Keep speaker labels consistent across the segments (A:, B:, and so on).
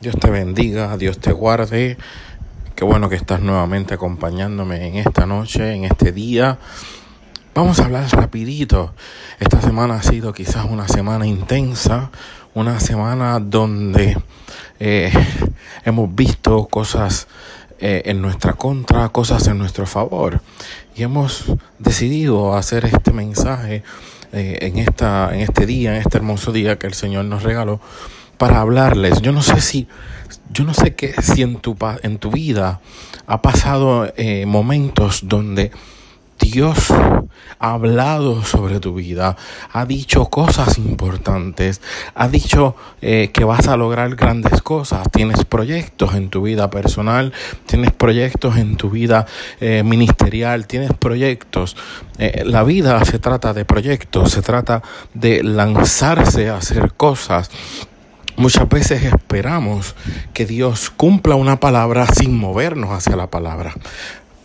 A: Dios te bendiga, Dios te guarde. Qué bueno que estás nuevamente acompañándome en esta noche, en este día. Vamos a hablar rapidito. Esta semana ha sido quizás una semana intensa, una semana donde eh, hemos visto cosas eh, en nuestra contra, cosas en nuestro favor. Y hemos decidido hacer este mensaje eh, en, esta, en este día, en este hermoso día que el Señor nos regaló para hablarles. Yo no sé si, yo no sé qué, si en tu, en tu vida ha pasado eh, momentos donde Dios ha hablado sobre tu vida, ha dicho cosas importantes, ha dicho eh, que vas a lograr grandes cosas, tienes proyectos en tu vida personal, tienes proyectos en tu vida eh, ministerial, tienes proyectos. la vida se trata de proyectos, se trata de lanzarse a hacer cosas. Muchas veces esperamos que Dios cumpla una palabra sin movernos hacia la palabra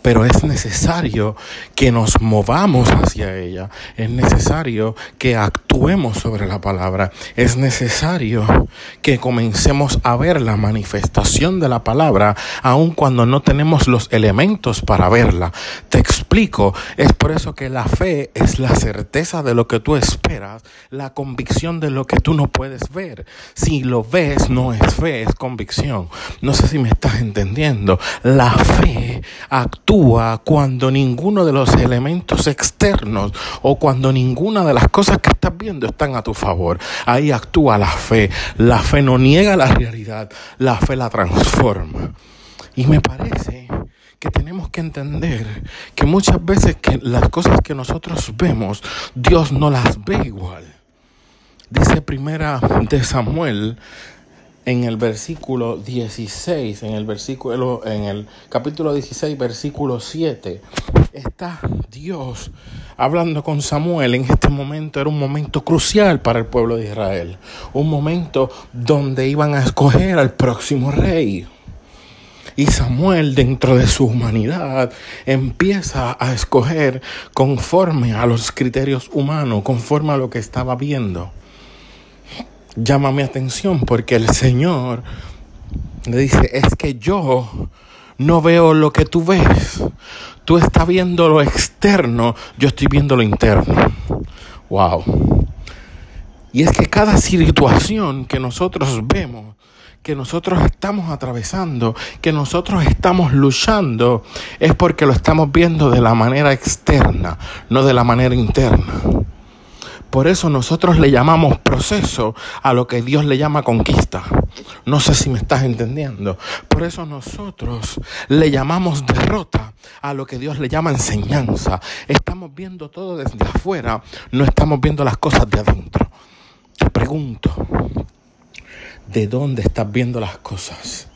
A: pero es necesario que nos movamos hacia ella, es necesario que actuemos sobre la palabra, es necesario que comencemos a ver la manifestación de la palabra, aun cuando no tenemos los elementos para verla. Te explico, es por eso que la fe es la certeza de lo que tú esperas, la convicción de lo que tú no puedes ver. Si lo ves, no es fe, es convicción. No sé si me estás entendiendo. La fe actúa cuando ninguno de los elementos externos o cuando ninguna de las cosas que estás viendo están a tu favor. Ahí actúa la fe. La fe no niega la realidad, la fe la transforma. Y me parece que tenemos que entender que muchas veces las cosas que nosotros vemos, Dios no las ve igual. Dice primera de Samuel en el versículo 16, en el versículo en el capítulo 16, versículo 7, está Dios hablando con Samuel. En este momento era un momento crucial para el pueblo de Israel, un momento donde iban a escoger al próximo rey. Y Samuel, dentro de su humanidad, empieza a escoger conforme a los criterios humanos, conforme a lo que estaba viendo llama mi atención porque el Señor le dice, es que yo no veo lo que tú ves. Tú estás viendo lo externo, yo estoy viendo lo interno. Wow. Y es que cada situación que nosotros vemos, que nosotros estamos atravesando, que nosotros estamos luchando, es porque lo estamos viendo de la manera externa, no de la manera interna. Por eso nosotros le llamamos proceso a lo que Dios le llama conquista. No sé si me estás entendiendo. Por eso nosotros le llamamos derrota a lo que Dios le llama enseñanza. Estamos viendo todo desde afuera, no estamos viendo las cosas de adentro. Te pregunto, ¿de dónde estás viendo las cosas?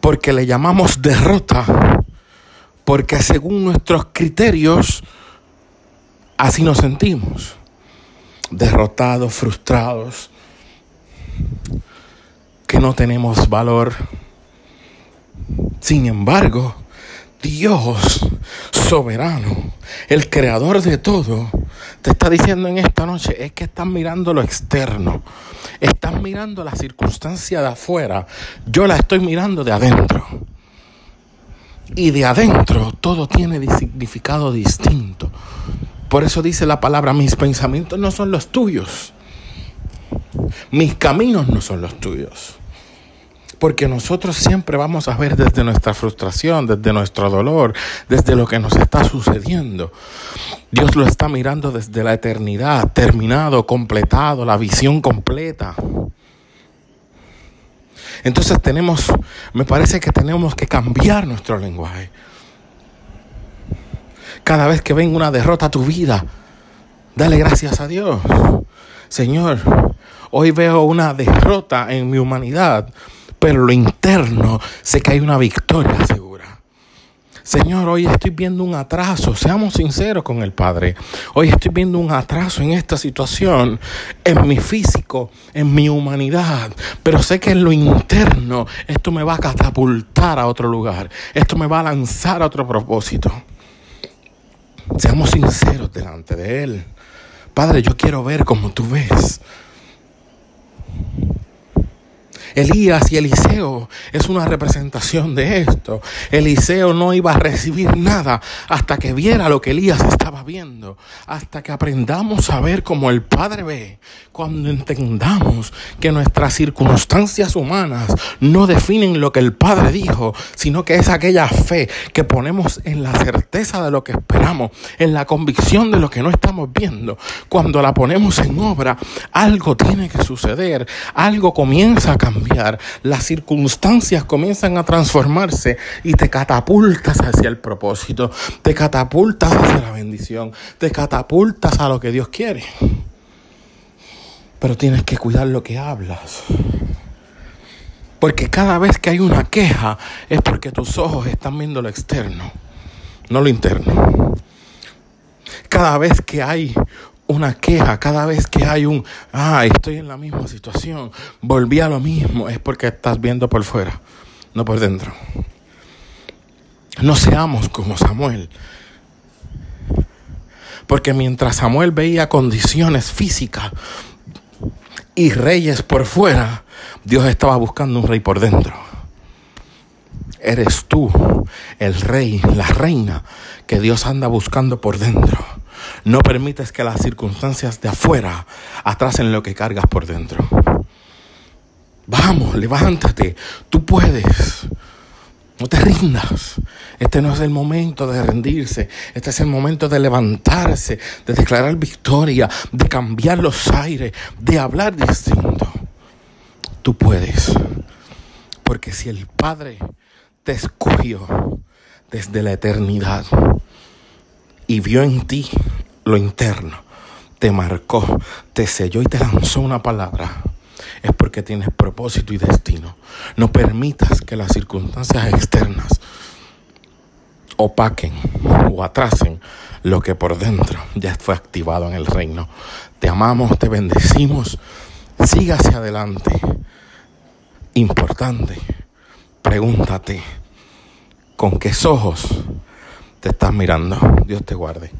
A: Porque le llamamos derrota, porque según nuestros criterios, Así nos sentimos, derrotados, frustrados, que no tenemos valor. Sin embargo, Dios soberano, el creador de todo, te está diciendo en esta noche, es que estás mirando lo externo, estás mirando la circunstancia de afuera, yo la estoy mirando de adentro. Y de adentro todo tiene significado distinto. Por eso dice la palabra, mis pensamientos no son los tuyos. Mis caminos no son los tuyos. Porque nosotros siempre vamos a ver desde nuestra frustración, desde nuestro dolor, desde lo que nos está sucediendo. Dios lo está mirando desde la eternidad, terminado, completado, la visión completa. Entonces tenemos, me parece que tenemos que cambiar nuestro lenguaje. Cada vez que venga una derrota a tu vida, dale gracias a Dios. Señor, hoy veo una derrota en mi humanidad, pero lo interno sé que hay una victoria segura. Señor, hoy estoy viendo un atraso, seamos sinceros con el Padre. Hoy estoy viendo un atraso en esta situación, en mi físico, en mi humanidad, pero sé que en lo interno esto me va a catapultar a otro lugar, esto me va a lanzar a otro propósito. Seamos sinceros delante de Él. Padre, yo quiero ver como tú ves. Elías y Eliseo es una representación de esto. Eliseo no iba a recibir nada hasta que viera lo que Elías estaba viendo, hasta que aprendamos a ver como el Padre ve, cuando entendamos que nuestras circunstancias humanas no definen lo que el Padre dijo, sino que es aquella fe que ponemos en la certeza de lo que esperamos, en la convicción de lo que no estamos viendo. Cuando la ponemos en obra, algo tiene que suceder, algo comienza a las circunstancias comienzan a transformarse y te catapultas hacia el propósito, te catapultas hacia la bendición, te catapultas a lo que Dios quiere. Pero tienes que cuidar lo que hablas. Porque cada vez que hay una queja es porque tus ojos están viendo lo externo, no lo interno. Cada vez que hay una queja, cada vez que hay un, ah, estoy en la misma situación, volví a lo mismo, es porque estás viendo por fuera, no por dentro. No seamos como Samuel. Porque mientras Samuel veía condiciones físicas y reyes por fuera, Dios estaba buscando un rey por dentro. Eres tú el rey, la reina que Dios anda buscando por dentro. No permites que las circunstancias de afuera atrasen lo que cargas por dentro. Vamos, levántate, tú puedes. No te rindas. Este no es el momento de rendirse. Este es el momento de levantarse, de declarar victoria, de cambiar los aires, de hablar distinto. Tú puedes. Porque si el Padre te escogió desde la eternidad y vio en ti lo interno, te marcó, te selló y te lanzó una palabra, es porque tienes propósito y destino. No permitas que las circunstancias externas opaquen o atrasen lo que por dentro ya fue activado en el reino. Te amamos, te bendecimos. Siga hacia adelante. Importante, pregúntate con qué ojos te estás mirando. Dios te guarde.